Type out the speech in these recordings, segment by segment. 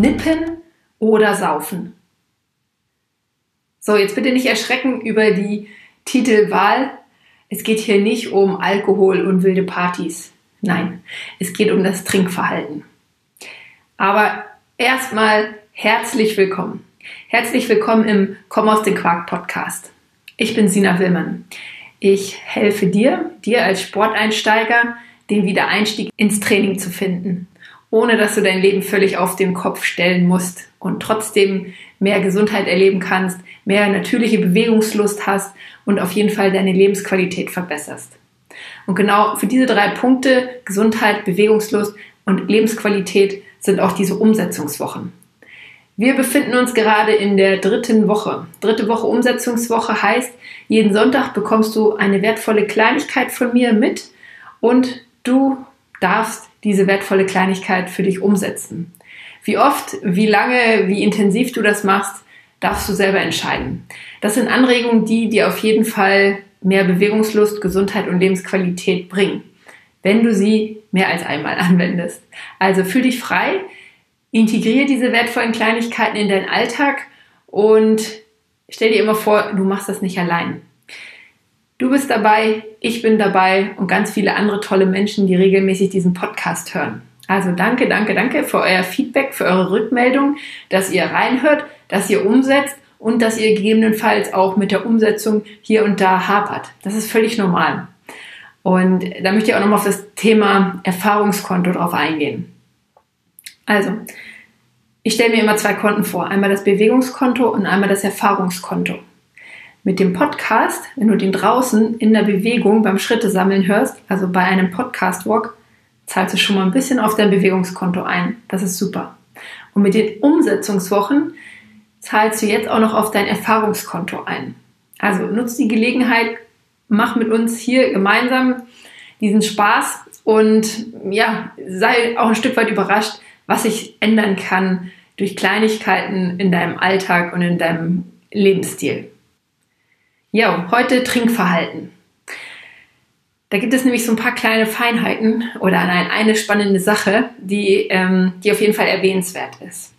Nippen oder Saufen? So, jetzt bitte nicht erschrecken über die Titelwahl. Es geht hier nicht um Alkohol und wilde Partys. Nein, es geht um das Trinkverhalten. Aber erstmal herzlich willkommen. Herzlich willkommen im Komm aus den Quark Podcast. Ich bin Sina Willmann. Ich helfe dir, dir als Sporteinsteiger, den Wiedereinstieg ins Training zu finden, ohne dass du dein Leben völlig auf den Kopf stellen musst und trotzdem mehr Gesundheit erleben kannst, mehr natürliche Bewegungslust hast und auf jeden Fall deine Lebensqualität verbesserst. Und genau für diese drei Punkte, Gesundheit, Bewegungslust und Lebensqualität, sind auch diese Umsetzungswochen. Wir befinden uns gerade in der dritten Woche. Dritte Woche Umsetzungswoche heißt, jeden Sonntag bekommst du eine wertvolle Kleinigkeit von mir mit und du darfst diese wertvolle Kleinigkeit für dich umsetzen. Wie oft, wie lange, wie intensiv du das machst, darfst du selber entscheiden. Das sind Anregungen, die dir auf jeden Fall mehr Bewegungslust, Gesundheit und Lebensqualität bringen, wenn du sie mehr als einmal anwendest. Also fühl dich frei, Integriere diese wertvollen Kleinigkeiten in deinen Alltag und stell dir immer vor, du machst das nicht allein. Du bist dabei, ich bin dabei und ganz viele andere tolle Menschen, die regelmäßig diesen Podcast hören. Also danke, danke, danke für euer Feedback, für eure Rückmeldung, dass ihr reinhört, dass ihr umsetzt und dass ihr gegebenenfalls auch mit der Umsetzung hier und da hapert. Das ist völlig normal. Und da möchte ich auch nochmal auf das Thema Erfahrungskonto drauf eingehen. Also, ich stelle mir immer zwei Konten vor. Einmal das Bewegungskonto und einmal das Erfahrungskonto. Mit dem Podcast, wenn du den draußen in der Bewegung beim Schritte sammeln hörst, also bei einem Podcast-Walk, zahlst du schon mal ein bisschen auf dein Bewegungskonto ein. Das ist super. Und mit den Umsetzungswochen zahlst du jetzt auch noch auf dein Erfahrungskonto ein. Also nutzt die Gelegenheit, mach mit uns hier gemeinsam diesen Spaß und ja, sei auch ein Stück weit überrascht, was sich ändern kann durch Kleinigkeiten in deinem Alltag und in deinem Lebensstil. Ja, heute Trinkverhalten. Da gibt es nämlich so ein paar kleine Feinheiten oder nein, eine spannende Sache, die, ähm, die auf jeden Fall erwähnenswert ist.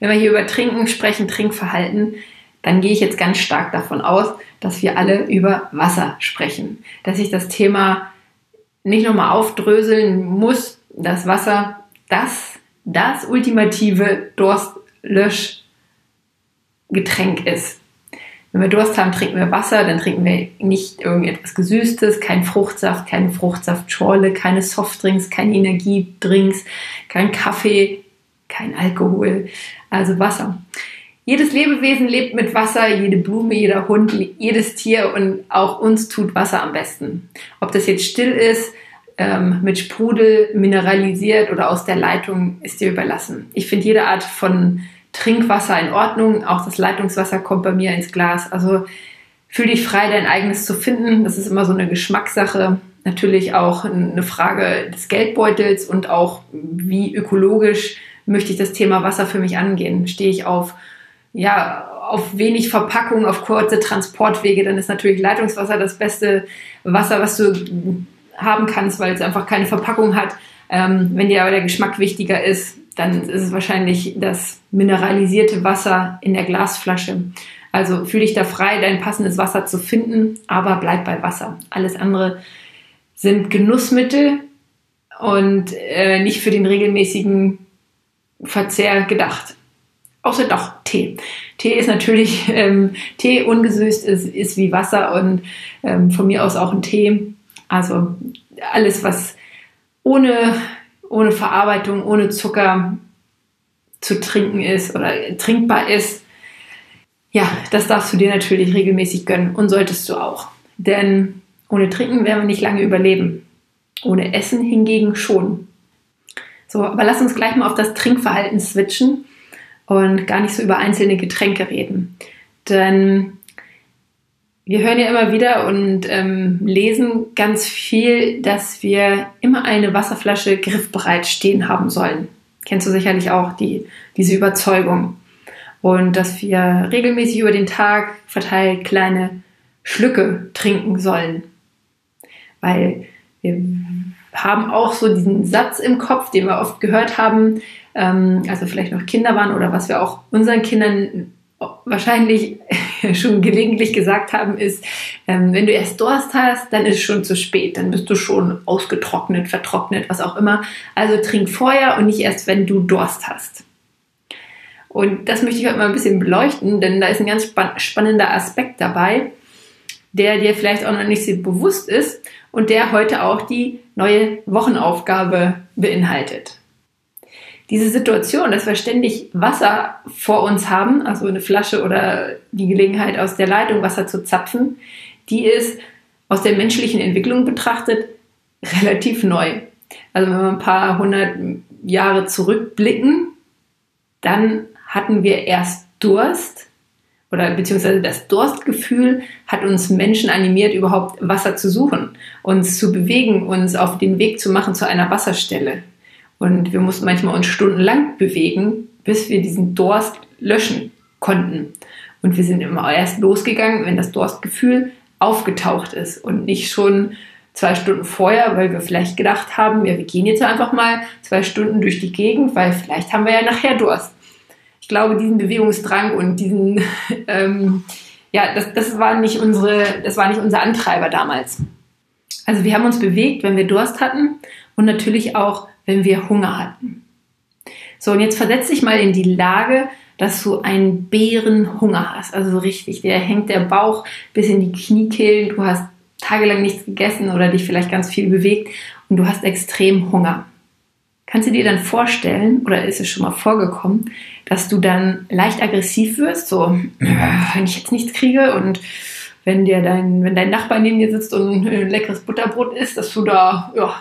Wenn wir hier über Trinken sprechen, Trinkverhalten, dann gehe ich jetzt ganz stark davon aus, dass wir alle über Wasser sprechen. Dass ich das Thema nicht nochmal aufdröseln muss, dass Wasser das das ultimative Durstlöschgetränk ist. Wenn wir Durst haben, trinken wir Wasser, dann trinken wir nicht irgendetwas Gesüßtes, kein Fruchtsaft, keine Fruchtsaftschorle, keine Softdrinks, keine Energiedrinks, kein Kaffee, kein Alkohol, also Wasser. Jedes Lebewesen lebt mit Wasser, jede Blume, jeder Hund, jedes Tier und auch uns tut Wasser am besten. Ob das jetzt still ist, ähm, mit Sprudel mineralisiert oder aus der Leitung ist dir überlassen. Ich finde jede Art von Trinkwasser in Ordnung. Auch das Leitungswasser kommt bei mir ins Glas. Also fühl dich frei, dein eigenes zu finden. Das ist immer so eine Geschmackssache. Natürlich auch eine Frage des Geldbeutels und auch wie ökologisch möchte ich das Thema Wasser für mich angehen. Stehe ich auf, ja, auf wenig Verpackung, auf kurze Transportwege, dann ist natürlich Leitungswasser das beste Wasser, was du haben kannst, weil es einfach keine Verpackung hat. Ähm, wenn dir aber der Geschmack wichtiger ist, dann ist es wahrscheinlich das mineralisierte Wasser in der Glasflasche. Also fühl dich da frei, dein passendes Wasser zu finden, aber bleib bei Wasser. Alles andere sind Genussmittel und äh, nicht für den regelmäßigen Verzehr gedacht. Außer doch Tee. Tee ist natürlich, ähm, Tee ungesüßt ist, ist wie Wasser und ähm, von mir aus auch ein Tee also alles, was ohne, ohne Verarbeitung, ohne Zucker zu trinken ist oder trinkbar ist, ja, das darfst du dir natürlich regelmäßig gönnen und solltest du auch. Denn ohne Trinken werden wir nicht lange überleben. Ohne Essen hingegen schon. So, aber lass uns gleich mal auf das Trinkverhalten switchen und gar nicht so über einzelne Getränke reden. Denn wir hören ja immer wieder und ähm, lesen ganz viel, dass wir immer eine Wasserflasche griffbereit stehen haben sollen. Kennst du sicherlich auch die, diese Überzeugung. Und dass wir regelmäßig über den Tag verteilt kleine Schlücke trinken sollen. Weil wir haben auch so diesen Satz im Kopf, den wir oft gehört haben, ähm, also vielleicht noch Kinder waren oder was wir auch unseren Kindern wahrscheinlich schon gelegentlich gesagt haben, ist, ähm, wenn du erst Durst hast, dann ist es schon zu spät. Dann bist du schon ausgetrocknet, vertrocknet, was auch immer. Also trink vorher und nicht erst, wenn du Durst hast. Und das möchte ich heute mal ein bisschen beleuchten, denn da ist ein ganz spannender Aspekt dabei, der dir vielleicht auch noch nicht so bewusst ist und der heute auch die neue Wochenaufgabe beinhaltet diese Situation, dass wir ständig Wasser vor uns haben, also eine Flasche oder die Gelegenheit aus der Leitung Wasser zu zapfen, die ist aus der menschlichen Entwicklung betrachtet relativ neu. Also wenn wir ein paar hundert Jahre zurückblicken, dann hatten wir erst Durst oder beziehungsweise das Durstgefühl hat uns Menschen animiert, überhaupt Wasser zu suchen, uns zu bewegen, uns auf den Weg zu machen zu einer Wasserstelle. Und wir mussten manchmal uns stundenlang bewegen, bis wir diesen Durst löschen konnten. Und wir sind immer erst losgegangen, wenn das Durstgefühl aufgetaucht ist und nicht schon zwei Stunden vorher, weil wir vielleicht gedacht haben, ja, wir gehen jetzt einfach mal zwei Stunden durch die Gegend, weil vielleicht haben wir ja nachher Durst. Ich glaube, diesen Bewegungsdrang und diesen, ähm, ja, das, das war nicht unsere, das war nicht unser Antreiber damals. Also wir haben uns bewegt, wenn wir Durst hatten und natürlich auch wenn wir Hunger hatten. So, und jetzt versetz dich mal in die Lage, dass du einen Bärenhunger hast. Also so richtig, der hängt der Bauch bis in die Kniekehlen, du hast tagelang nichts gegessen oder dich vielleicht ganz viel bewegt und du hast extrem Hunger. Kannst du dir dann vorstellen, oder ist es schon mal vorgekommen, dass du dann leicht aggressiv wirst, so, wenn ich jetzt nichts kriege und wenn dir dein, wenn dein Nachbar neben dir sitzt und ein leckeres Butterbrot isst, dass du da, ja,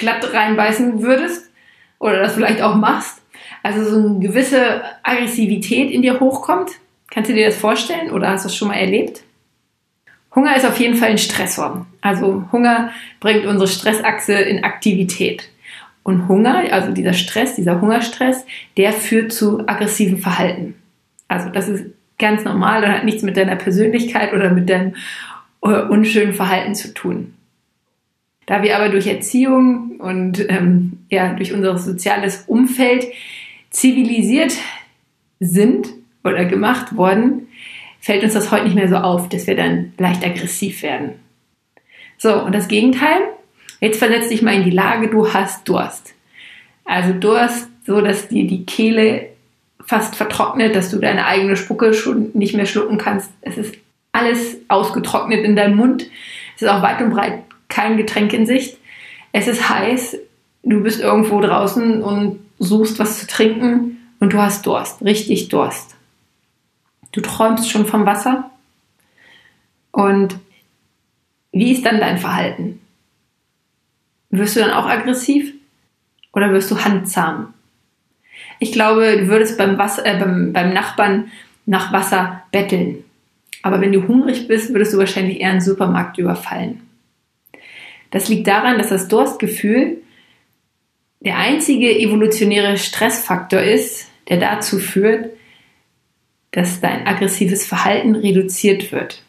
glatt reinbeißen würdest oder das vielleicht auch machst. Also so eine gewisse Aggressivität in dir hochkommt. Kannst du dir das vorstellen oder hast du das schon mal erlebt? Hunger ist auf jeden Fall ein Stressor. Also Hunger bringt unsere Stressachse in Aktivität. Und Hunger, also dieser Stress, dieser Hungerstress, der führt zu aggressiven Verhalten. Also das ist ganz normal und hat nichts mit deiner Persönlichkeit oder mit deinem äh, unschönen Verhalten zu tun. Da wir aber durch Erziehung und ähm, ja, durch unser soziales Umfeld zivilisiert sind oder gemacht worden, fällt uns das heute nicht mehr so auf, dass wir dann leicht aggressiv werden. So, und das Gegenteil, jetzt versetz dich mal in die Lage, du hast Durst. Also Durst, so dass dir die Kehle fast vertrocknet, dass du deine eigene Spucke schon nicht mehr schlucken kannst. Es ist alles ausgetrocknet in deinem Mund. Es ist auch weit und breit kein Getränk in Sicht. Es ist heiß, du bist irgendwo draußen und suchst was zu trinken und du hast Durst, richtig Durst. Du träumst schon vom Wasser. Und wie ist dann dein Verhalten? Wirst du dann auch aggressiv oder wirst du handzahm? Ich glaube, du würdest beim, Wasser, äh, beim, beim Nachbarn nach Wasser betteln. Aber wenn du hungrig bist, würdest du wahrscheinlich eher einen Supermarkt überfallen. Das liegt daran, dass das Durstgefühl der einzige evolutionäre Stressfaktor ist, der dazu führt, dass dein aggressives Verhalten reduziert wird.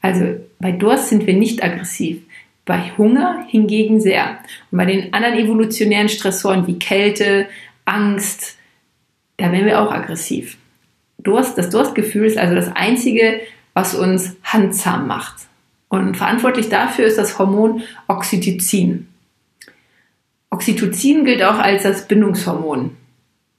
Also bei Durst sind wir nicht aggressiv, bei Hunger hingegen sehr. Und bei den anderen evolutionären Stressoren wie Kälte, Angst, da werden wir auch aggressiv. Durst, das Durstgefühl ist also das einzige, was uns handzahm macht. Und verantwortlich dafür ist das Hormon Oxytocin. Oxytocin gilt auch als das Bindungshormon.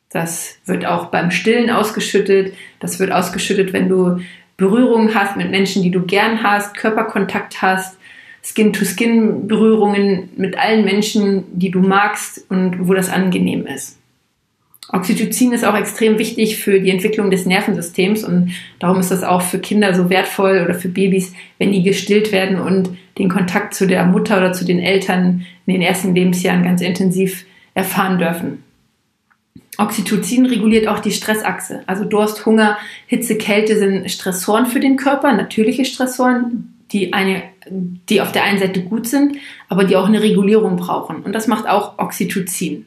Das wird auch beim Stillen ausgeschüttet. Das wird ausgeschüttet, wenn du Berührungen hast mit Menschen, die du gern hast, Körperkontakt hast, Skin-to-Skin-Berührungen mit allen Menschen, die du magst und wo das angenehm ist. Oxytocin ist auch extrem wichtig für die Entwicklung des Nervensystems und darum ist das auch für Kinder so wertvoll oder für Babys, wenn die gestillt werden und den Kontakt zu der Mutter oder zu den Eltern in den ersten Lebensjahren ganz intensiv erfahren dürfen. Oxytocin reguliert auch die Stressachse. Also Durst, Hunger, Hitze, Kälte sind Stressoren für den Körper, natürliche Stressoren, die, eine, die auf der einen Seite gut sind, aber die auch eine Regulierung brauchen. Und das macht auch Oxytocin.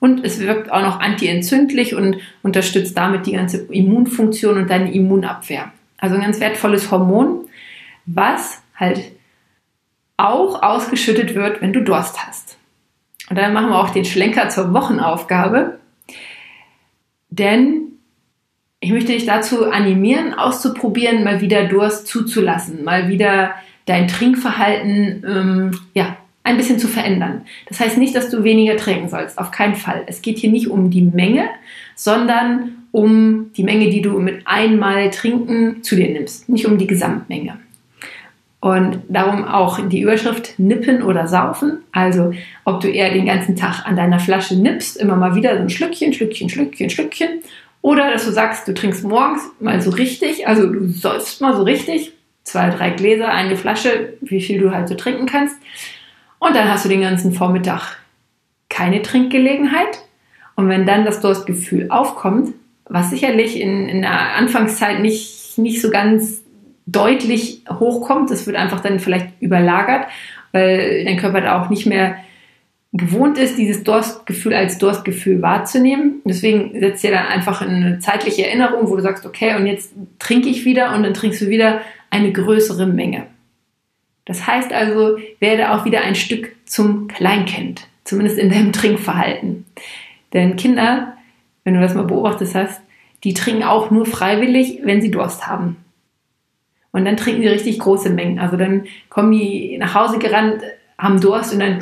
Und es wirkt auch noch antientzündlich und unterstützt damit die ganze Immunfunktion und deine Immunabwehr. Also ein ganz wertvolles Hormon, was halt auch ausgeschüttet wird, wenn du Durst hast. Und dann machen wir auch den Schlenker zur Wochenaufgabe. Denn ich möchte dich dazu animieren, auszuprobieren, mal wieder Durst zuzulassen, mal wieder dein Trinkverhalten ähm, ja, ein bisschen zu verändern. Das heißt nicht, dass du weniger trinken sollst, auf keinen Fall. Es geht hier nicht um die Menge, sondern um die Menge, die du mit einmal Trinken zu dir nimmst, nicht um die Gesamtmenge. Und darum auch die Überschrift Nippen oder Saufen. Also ob du eher den ganzen Tag an deiner Flasche nippst, immer mal wieder so ein Schlückchen, Schlückchen, Schlückchen, Schlückchen. Oder dass du sagst, du trinkst morgens mal so richtig, also du sollst mal so richtig, zwei, drei Gläser, eine Flasche, wie viel du halt so trinken kannst. Und dann hast du den ganzen Vormittag keine Trinkgelegenheit. Und wenn dann das Durstgefühl aufkommt, was sicherlich in, in der Anfangszeit nicht, nicht so ganz deutlich hochkommt. Das wird einfach dann vielleicht überlagert, weil dein Körper da auch nicht mehr gewohnt ist, dieses Durstgefühl als Durstgefühl wahrzunehmen. Deswegen setzt dir dann einfach eine zeitliche Erinnerung, wo du sagst, okay, und jetzt trinke ich wieder und dann trinkst du wieder eine größere Menge. Das heißt also, werde auch wieder ein Stück zum Kleinkind, zumindest in deinem Trinkverhalten. Denn Kinder, wenn du das mal beobachtet hast, die trinken auch nur freiwillig, wenn sie Durst haben. Und dann trinken die richtig große Mengen. Also dann kommen die nach Hause gerannt, haben Durst und dann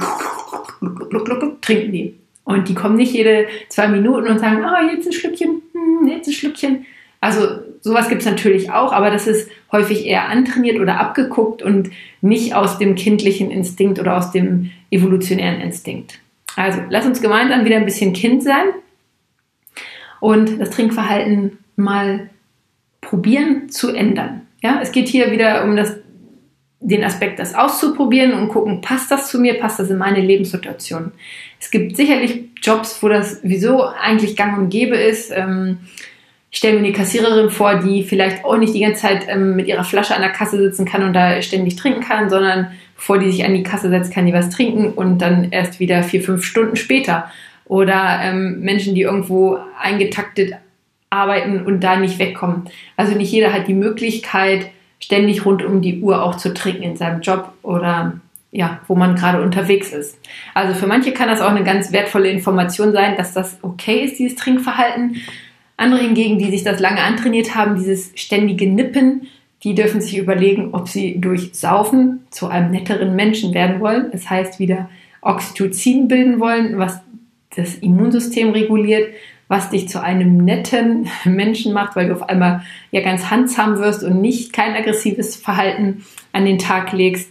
trinken die. Und die kommen nicht jede zwei Minuten und sagen, ah, oh, jetzt ein Schlückchen, hm, jetzt ein Schlückchen. Also sowas gibt es natürlich auch, aber das ist häufig eher antrainiert oder abgeguckt und nicht aus dem kindlichen Instinkt oder aus dem evolutionären Instinkt. Also lass uns gemeinsam wieder ein bisschen Kind sein und das Trinkverhalten mal probieren zu ändern. Ja, es geht hier wieder um das, den Aspekt, das auszuprobieren und gucken, passt das zu mir, passt das in meine Lebenssituation. Es gibt sicherlich Jobs, wo das wieso eigentlich gang und gäbe ist. Ähm, ich stelle mir eine Kassiererin vor, die vielleicht auch nicht die ganze Zeit ähm, mit ihrer Flasche an der Kasse sitzen kann und da ständig trinken kann, sondern bevor die sich an die Kasse setzt, kann die was trinken und dann erst wieder vier, fünf Stunden später. Oder ähm, Menschen, die irgendwo eingetaktet arbeiten und da nicht wegkommen. Also nicht jeder hat die Möglichkeit, ständig rund um die Uhr auch zu trinken in seinem Job oder ja, wo man gerade unterwegs ist. Also für manche kann das auch eine ganz wertvolle Information sein, dass das okay ist, dieses Trinkverhalten. Andere hingegen, die sich das lange antrainiert haben, dieses ständige Nippen, die dürfen sich überlegen, ob sie durch Saufen zu einem netteren Menschen werden wollen. Das heißt, wieder Oxytocin bilden wollen, was das Immunsystem reguliert was dich zu einem netten Menschen macht, weil du auf einmal ja ganz handsam wirst und nicht kein aggressives Verhalten an den Tag legst.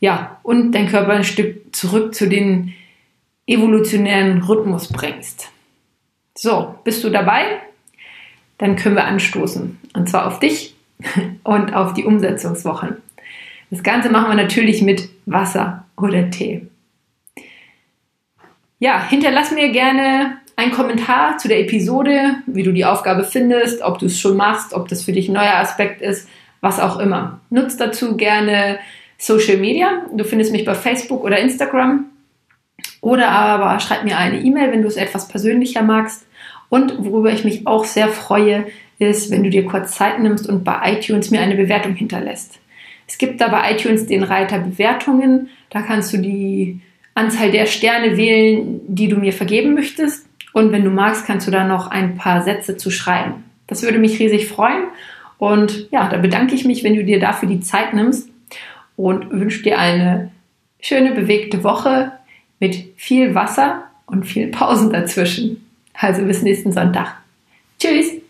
Ja, und dein Körper ein Stück zurück zu den evolutionären Rhythmus bringst. So, bist du dabei? Dann können wir anstoßen. Und zwar auf dich und auf die Umsetzungswochen. Das Ganze machen wir natürlich mit Wasser oder Tee. Ja, hinterlass mir gerne ein Kommentar zu der Episode, wie du die Aufgabe findest, ob du es schon machst, ob das für dich ein neuer Aspekt ist, was auch immer. Nutz dazu gerne Social Media. Du findest mich bei Facebook oder Instagram. Oder aber schreib mir eine E-Mail, wenn du es etwas persönlicher magst. Und worüber ich mich auch sehr freue, ist, wenn du dir kurz Zeit nimmst und bei iTunes mir eine Bewertung hinterlässt. Es gibt da bei iTunes den Reiter Bewertungen. Da kannst du die Anzahl der Sterne wählen, die du mir vergeben möchtest. Und wenn du magst, kannst du da noch ein paar Sätze zu schreiben. Das würde mich riesig freuen. Und ja, da bedanke ich mich, wenn du dir dafür die Zeit nimmst und wünsche dir eine schöne, bewegte Woche mit viel Wasser und viel Pausen dazwischen. Also bis nächsten Sonntag. Tschüss!